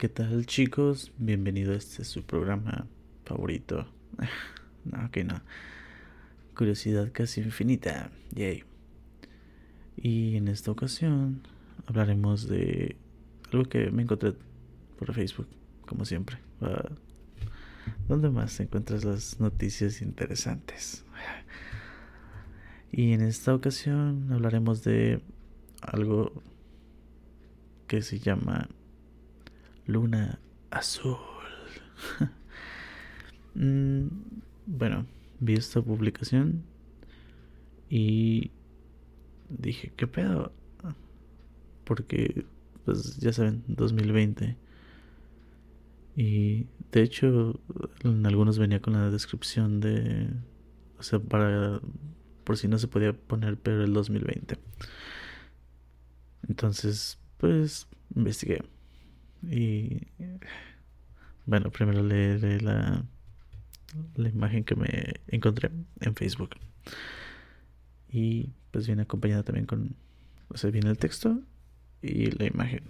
¿Qué tal chicos? Bienvenido a este su programa favorito. No, que no. Curiosidad casi infinita. Yay. Y en esta ocasión hablaremos de algo que me encontré por Facebook, como siempre. ¿Dónde más encuentras las noticias interesantes? Y en esta ocasión hablaremos de algo que se llama Luna Azul. Mm, bueno, vi esta publicación y dije, ¿qué pedo? Porque, pues ya saben, 2020. Y de hecho, en algunos venía con la descripción de, o sea, para, por si no se podía poner, pero el 2020. Entonces, pues, investigué. Y bueno, primero leeré la, la imagen que me encontré en Facebook. Y pues viene acompañada también con, o sea, viene el texto y la imagen.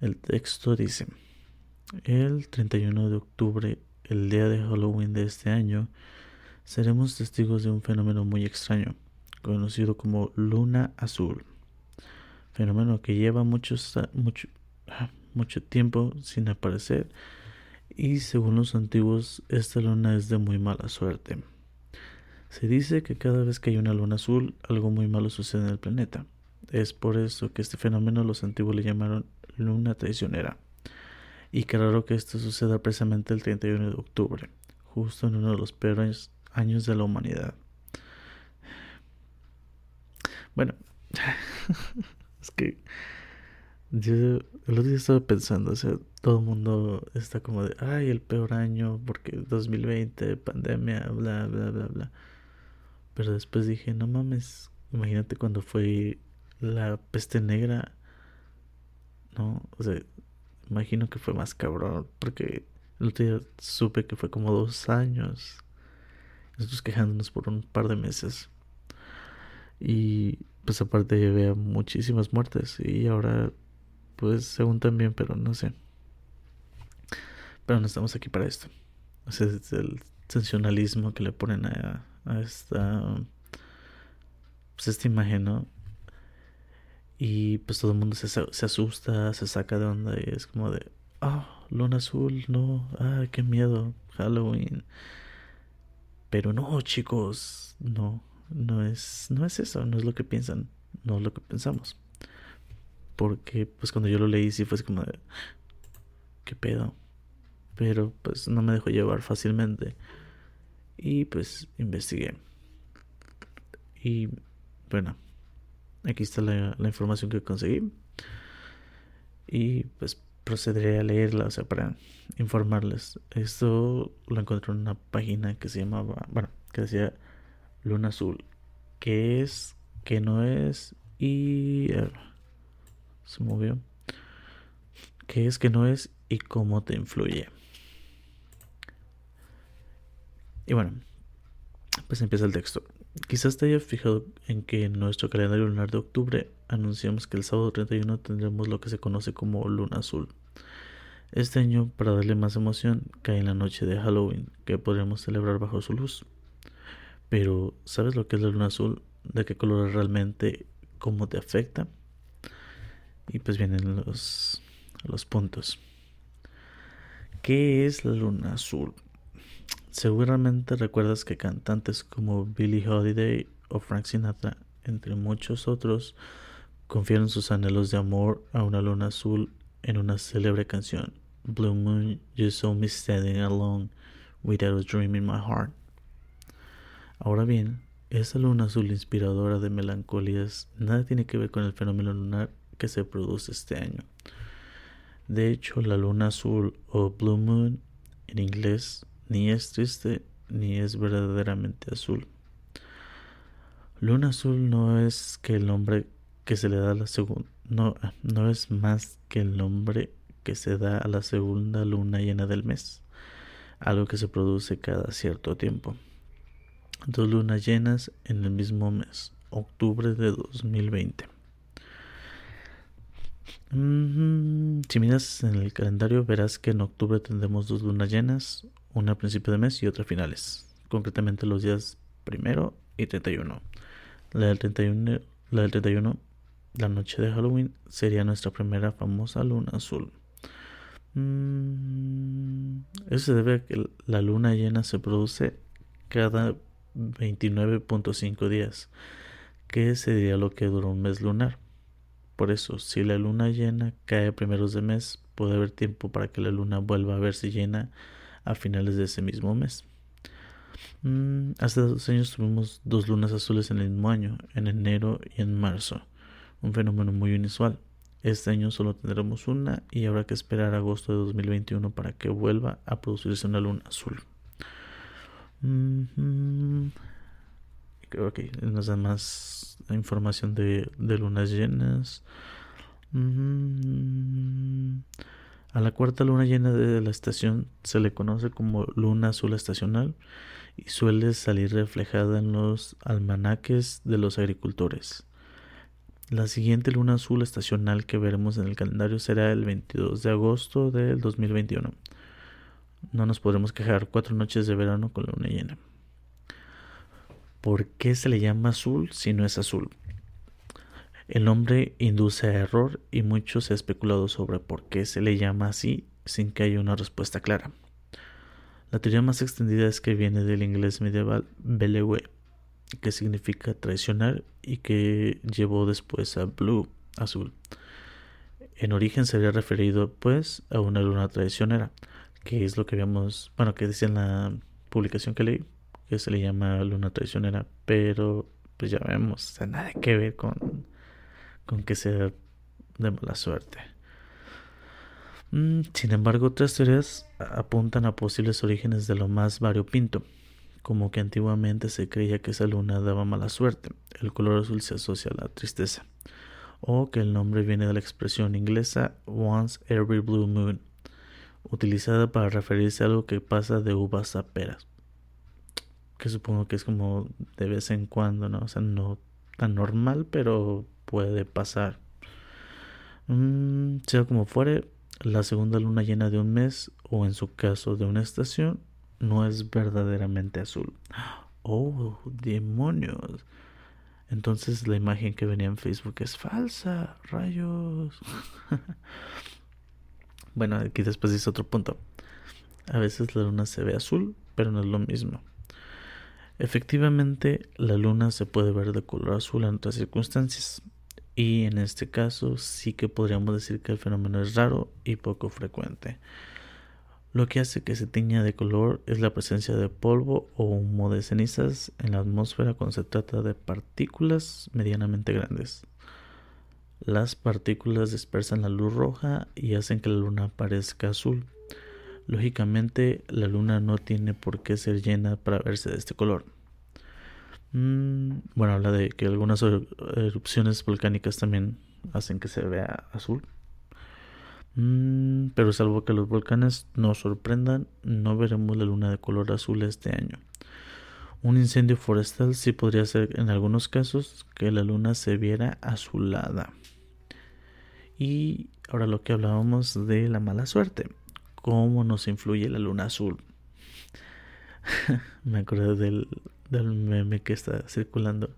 El texto dice, el 31 de octubre, el día de Halloween de este año, seremos testigos de un fenómeno muy extraño, conocido como luna azul fenómeno que lleva mucho, ah, mucho tiempo sin aparecer y según los antiguos esta luna es de muy mala suerte. Se dice que cada vez que hay una luna azul algo muy malo sucede en el planeta. Es por eso que este fenómeno los antiguos le llamaron luna traicionera. Y qué raro que esto suceda precisamente el 31 de octubre, justo en uno de los peores años de la humanidad. Bueno, Es que yo el otro día estaba pensando, o sea, todo el mundo está como de, ay, el peor año porque 2020, pandemia, bla, bla, bla, bla. Pero después dije, no mames, imagínate cuando fue la peste negra, ¿no? O sea, imagino que fue más cabrón porque el otro día supe que fue como dos años. Nosotros quejándonos por un par de meses. Y pues aparte llevé muchísimas muertes y ahora pues según también, pero no sé. Pero no estamos aquí para esto. Es el sensacionalismo que le ponen a, a esta pues esta imagen, ¿no? Y pues todo el mundo se, se asusta, se saca de onda y es como de, ah, luna azul, no, ah, qué miedo, Halloween. Pero no, chicos, no, no es, no es eso, no es lo que piensan, no es lo que pensamos. Porque pues cuando yo lo leí sí fue como de, ¿qué pedo? Pero pues no me dejó llevar fácilmente. Y pues investigué. Y bueno, aquí está la, la información que conseguí. Y pues procederé a leerla, o sea, para informarles. Esto lo encontré en una página que se llamaba, bueno, que decía luna azul. ¿Qué es? ¿Qué no es? Y... se movió. ¿Qué es? ¿Qué no es? Y cómo te influye. Y bueno, pues empieza el texto. Quizás te haya fijado en que en nuestro calendario lunar de octubre anunciamos que el sábado 31 tendremos lo que se conoce como luna azul. Este año, para darle más emoción, cae en la noche de Halloween, que podremos celebrar bajo su luz. Pero, ¿sabes lo que es la luna azul? ¿De qué color es realmente? ¿Cómo te afecta? Y pues vienen los, los puntos. ¿Qué es la luna azul? Seguramente recuerdas que cantantes como Billie Holiday o Frank Sinatra, entre muchos otros, confiaron sus anhelos de amor a una luna azul en una célebre canción, Blue Moon, You Saw Me Standing Alone Without a Dream in My Heart. Ahora bien, esa luna azul inspiradora de melancolías nada tiene que ver con el fenómeno lunar que se produce este año. De hecho, la luna azul o blue moon en inglés ni es triste ni es verdaderamente azul. Luna azul no es que el nombre que se le da a la segunda no, no es más que el nombre que se da a la segunda luna llena del mes, algo que se produce cada cierto tiempo dos lunas llenas en el mismo mes, octubre de 2020. Mm, si miras en el calendario verás que en octubre tendremos dos lunas llenas, una a principio de mes y otra a finales, concretamente los días primero y 31. La del 31, la del 31, la noche de Halloween, sería nuestra primera famosa luna azul. Mm, eso se debe a que la luna llena se produce cada 29.5 días, que sería lo que dura un mes lunar. Por eso, si la luna llena cae a primeros de mes, puede haber tiempo para que la luna vuelva a verse llena a finales de ese mismo mes. Mm, hace dos años tuvimos dos lunas azules en el mismo año, en enero y en marzo, un fenómeno muy inusual. Este año solo tendremos una y habrá que esperar agosto de 2021 para que vuelva a producirse una luna azul. Creo que nos da más información de, lunas llenas. A la cuarta luna llena de la estación se le conoce como luna azul estacional y suele salir reflejada en los almanaques de los agricultores. La siguiente luna azul estacional que veremos en el calendario será el 22 de agosto del 2021. No nos podremos quejar cuatro noches de verano con la luna llena. ¿Por qué se le llama azul si no es azul? El nombre induce a error y mucho se ha especulado sobre por qué se le llama así sin que haya una respuesta clara. La teoría más extendida es que viene del inglés medieval belewe, que significa traicionar y que llevó después a blue, azul. En origen se referido pues a una luna traicionera, que es lo que habíamos, bueno, que decía en la publicación que leí, que se le llama luna traicionera, pero pues ya vemos, nada que ver con, con que sea de mala suerte. Mm, sin embargo, otras teorías apuntan a posibles orígenes de lo más variopinto como que antiguamente se creía que esa luna daba mala suerte, el color azul se asocia a la tristeza, o que el nombre viene de la expresión inglesa once every blue moon, utilizada para referirse a algo que pasa de uvas a peras, que supongo que es como de vez en cuando, ¿no? O sea, no tan normal, pero puede pasar. Mm, sea como fuere, la segunda luna llena de un mes, o en su caso de una estación, no es verdaderamente azul. Oh, demonios. Entonces la imagen que venía en Facebook es falsa, rayos. bueno, aquí después dice otro punto. A veces la luna se ve azul, pero no es lo mismo. Efectivamente, la luna se puede ver de color azul en otras circunstancias. Y en este caso sí que podríamos decir que el fenómeno es raro y poco frecuente. Lo que hace que se tiña de color es la presencia de polvo o humo de cenizas en la atmósfera cuando se trata de partículas medianamente grandes. Las partículas dispersan la luz roja y hacen que la luna parezca azul. Lógicamente, la luna no tiene por qué ser llena para verse de este color. Mm, bueno, habla de que algunas erupciones volcánicas también hacen que se vea azul. Mm, pero salvo que los volcanes nos sorprendan, no veremos la luna de color azul este año. Un incendio forestal sí podría ser en algunos casos que la luna se viera azulada. Y ahora lo que hablábamos de la mala suerte, cómo nos influye la luna azul. Me acuerdo del, del meme que está circulando.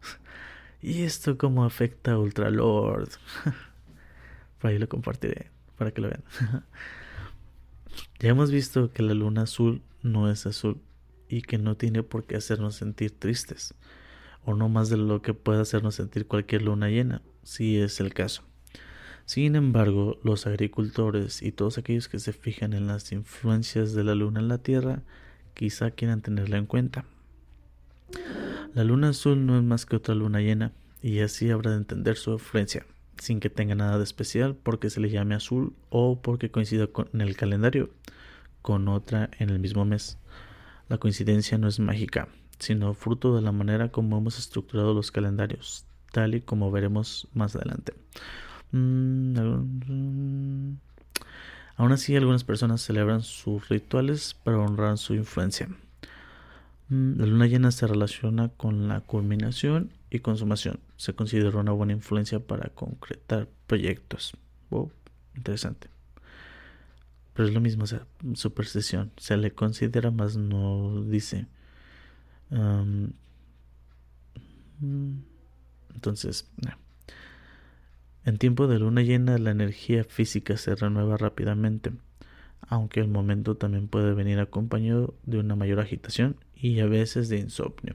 ¿Y esto cómo afecta a Ultralord? Por ahí lo compartiré para que lo vean. ya hemos visto que la luna azul no es azul y que no tiene por qué hacernos sentir tristes, o no más de lo que puede hacernos sentir cualquier luna llena, si es el caso. Sin embargo, los agricultores y todos aquellos que se fijan en las influencias de la luna en la Tierra, quizá quieran tenerla en cuenta. La luna azul no es más que otra luna llena, y así habrá de entender su influencia sin que tenga nada de especial porque se le llame azul o porque coincida en el calendario con otra en el mismo mes. La coincidencia no es mágica, sino fruto de la manera como hemos estructurado los calendarios, tal y como veremos más adelante. Mm, aún así, algunas personas celebran sus rituales para honrar su influencia. Mm, la luna llena se relaciona con la culminación y consumación. Se considera una buena influencia para concretar proyectos. Interesante. Pero es lo mismo, o sea, superstición. Se le considera más no dice. Mm, entonces, en tiempo de luna llena la energía física se renueva rápidamente, aunque el momento también puede venir acompañado de una mayor agitación y a veces de insomnio.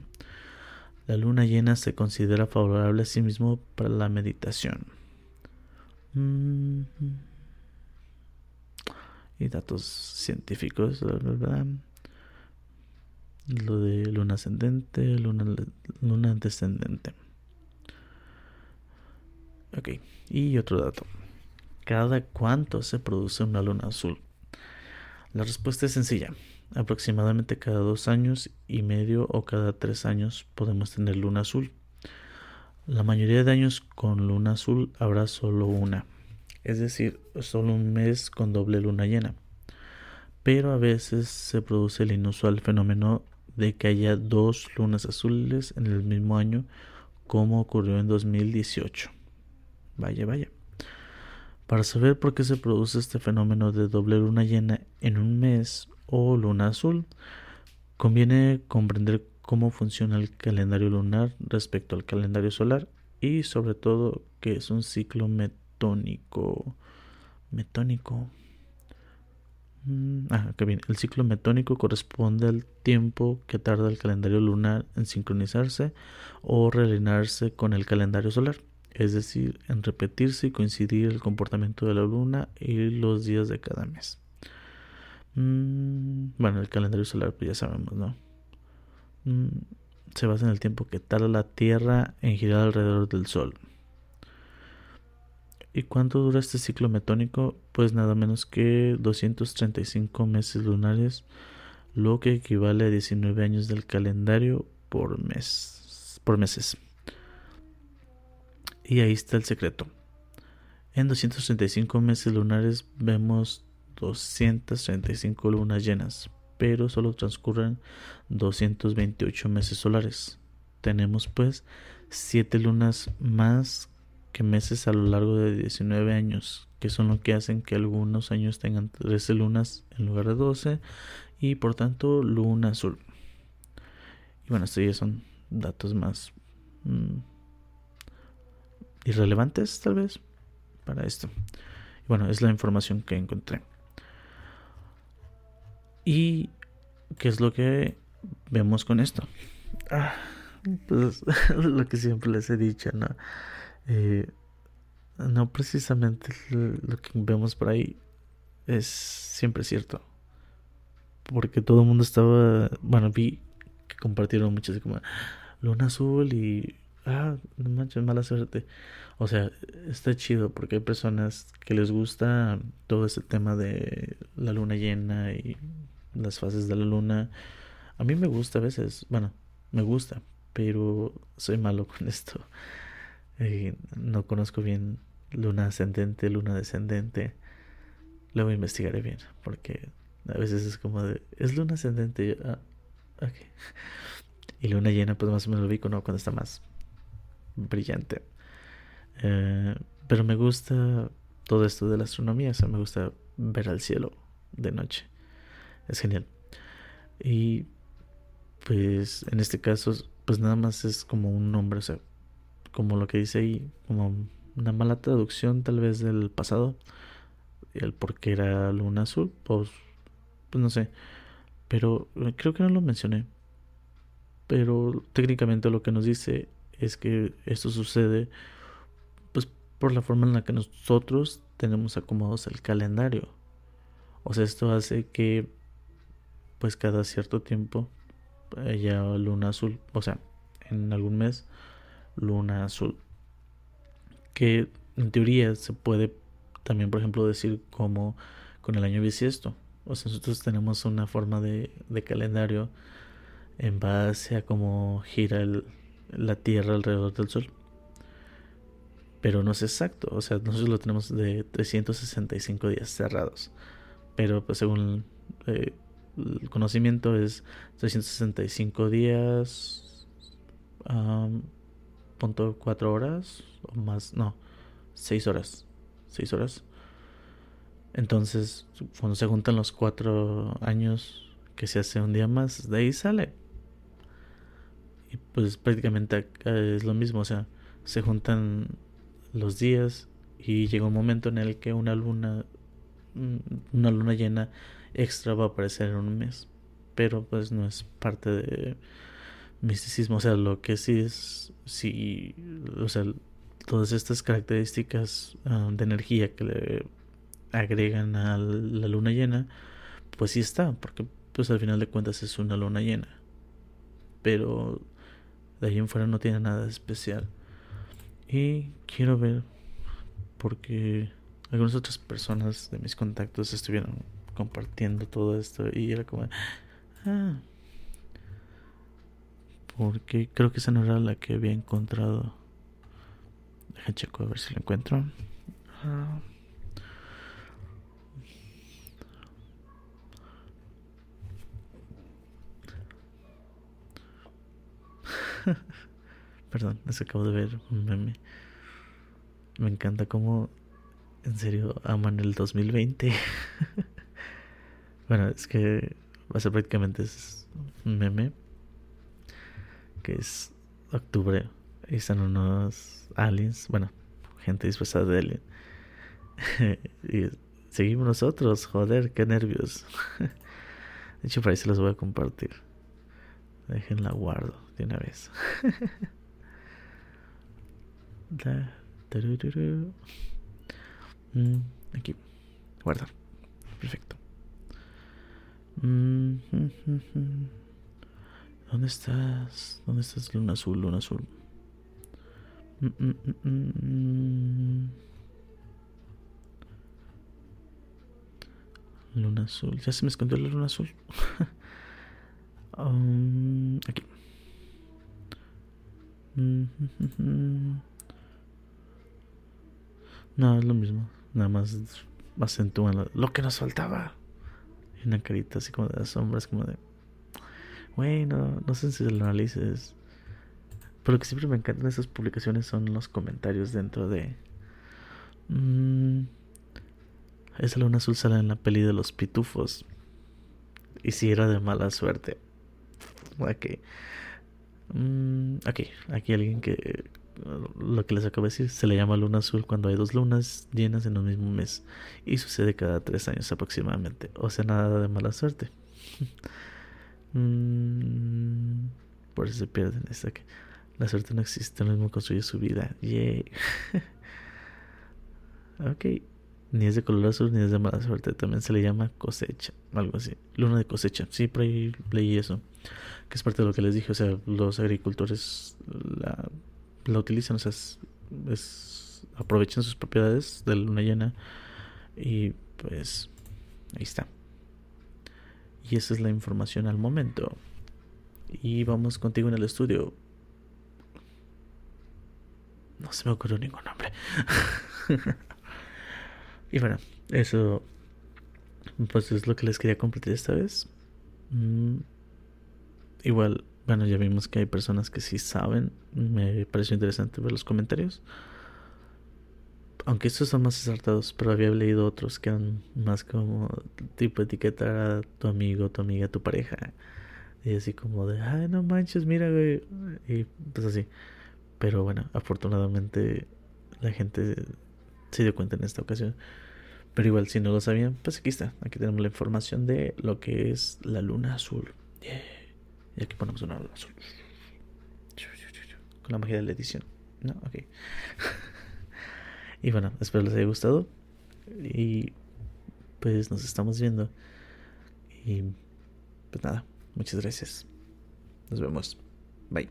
La luna llena se considera favorable a sí mismo para la meditación. Mm, y datos científicos. Lo de luna ascendente, luna descendente. Ok, y otro dato. ¿Cada cuánto se produce una luna azul? La respuesta es sencilla. Aproximadamente cada dos años y medio o cada tres años podemos tener luna azul. La mayoría de años con luna azul habrá solo una, es decir, solo un mes con doble luna llena. Pero a veces se produce el inusual fenómeno de que haya dos lunas azules en el mismo año, como ocurrió en 2018. Vaya, vaya. Para saber por qué se produce este fenómeno de doble luna llena en un mes o luna azul, conviene comprender cómo funciona el calendario lunar respecto al calendario solar y sobre todo que es un ciclo metónico. Metónico. Mm, ah, bien. El ciclo metónico corresponde al tiempo que tarda el calendario lunar en sincronizarse o realinearse con el calendario solar, es decir, en repetirse y coincidir el comportamiento de la luna y los días de cada mes. Mm, bueno, el calendario solar, pues ya sabemos, ¿no? Mm, se basa en el tiempo que tarda la Tierra en girar alrededor del Sol. ¿Y cuánto dura este ciclo metónico? Pues nada menos que 235 meses lunares, lo que equivale a 19 años del calendario por mes, por meses. Y ahí está el secreto. En 235 meses lunares vemos 235 lunas llenas, pero solo transcurren 228 meses solares. Tenemos pues 7 lunas más que meses a lo largo de 19 años, que son lo que hacen que algunos años tengan 13 lunas en lugar de 12 y por tanto luna azul. Y bueno, estos ya son datos más mm, irrelevantes tal vez para esto. Y bueno, es la información que encontré. ¿Y qué es lo que vemos con esto? Ah, pues, lo que siempre les he dicho, ¿no? Eh, no precisamente lo que vemos por ahí es siempre cierto. Porque todo el mundo estaba, bueno, vi que compartieron muchas como luna azul y ah, no manches, mala suerte. O sea, está chido porque hay personas que les gusta todo ese tema de la luna llena y las fases de la luna. A mí me gusta a veces, bueno, me gusta, pero soy malo con esto. Eh, no conozco bien luna ascendente, luna descendente. Luego investigaré bien, porque a veces es como de, es luna ascendente. Ah, y luna llena, pues más o menos lo vi ¿no? cuando está más brillante. Eh, pero me gusta todo esto de la astronomía, o sea, me gusta ver al cielo de noche. Es genial. Y pues en este caso, pues nada más es como un nombre, o sea, como lo que dice ahí, como una mala traducción tal vez del pasado, el por qué era luna azul, pues, pues no sé, pero eh, creo que no lo mencioné, pero técnicamente lo que nos dice es que esto sucede pues por la forma en la que nosotros tenemos acomodados el calendario. O sea, esto hace que pues cada cierto tiempo haya luna azul, o sea, en algún mes luna azul. Que en teoría se puede también, por ejemplo, decir como con el año bisiesto. O sea, nosotros tenemos una forma de, de calendario en base a cómo gira el, la Tierra alrededor del Sol. Pero no es exacto, o sea, nosotros lo tenemos de 365 días cerrados. Pero pues según eh, el conocimiento es 365 días, punto cuatro horas o más, no, seis horas, seis horas. Entonces, cuando se juntan los cuatro años que se hace un día más, de ahí sale. Y pues prácticamente es lo mismo, o sea, se juntan los días y llega un momento en el que una luna, mm, una luna llena extra va a aparecer en un mes. Pero pues no es parte de misticismo, o sea, lo que sí es, sí, o sea, todas estas características ah, de energía que le agregan a la luna llena, pues sí está, porque pues al final de cuentas es una luna llena. Pero de ahí en fuera no tiene nada especial. Y quiero ver, porque algunas otras personas de mis contactos estuvieron compartiendo todo esto y era como, ah, porque creo que esa no era la que había encontrado. Deja checo a ver si la encuentro. Ah. Perdón, es que acabo de ver un meme. Me encanta cómo en serio aman el 2020. bueno, es que va a ser prácticamente un meme que es octubre y están unos aliens, bueno, gente disfrazada de alien. y seguimos nosotros, joder, qué nervios. de hecho, por ahí se los voy a compartir. Déjenla guardo de una vez. Mm, aquí, guardar. Perfecto. Mm, ¿Dónde estás? ¿Dónde estás, Luna Azul? Luna Azul. Luna Azul. Ya se me escondió la Luna Azul. Um, aquí. No, es lo mismo. Nada más acentúan lo, que nos faltaba. Y una carita así como de las sombras, como de. Bueno, no sé si lo analices. Pero lo que siempre me encantan esas publicaciones son los comentarios dentro de. Mmm, esa luna azul sale en la peli de los pitufos. Y si era de mala suerte. Ok. Mm, aquí, aquí alguien que lo que les acabo de decir se le llama luna azul cuando hay dos lunas llenas en un mismo mes y sucede cada tres años aproximadamente. O sea, nada de mala suerte. Mm, por eso se pierden. Esta que la suerte no existe, lo mismo construye su vida. Yay. ok. Ni es de color azul ni es de mala suerte. También se le llama cosecha. Algo así. Luna de cosecha. Sí, por ahí leí eso que es parte de lo que les dije, o sea, los agricultores la utilizan, o sea, es, aprovechan sus propiedades de la luna llena y pues ahí está. Y esa es la información al momento. Y vamos contigo en el estudio. No se me ocurrió ningún nombre. y bueno, eso pues es lo que les quería compartir esta vez. Mm, igual, bueno, ya vimos que hay personas que sí saben. Me pareció interesante ver los comentarios. Aunque estos son más acertados, pero había leído otros que eran más como tipo etiquetar a tu amigo, tu amiga, tu pareja. Y así como de, ay, no manches, mira, güey. Y pues así. Pero bueno, afortunadamente la gente se dio cuenta en esta ocasión. Pero igual, si no lo sabían, pues aquí está. Aquí tenemos la información de lo que es la luna azul. Y aquí ponemos una azul. Con la magia de la edición. ¿No? Ok. y bueno, espero les haya gustado. Y pues nos estamos viendo. Y pues nada, muchas gracias. Nos vemos. Bye.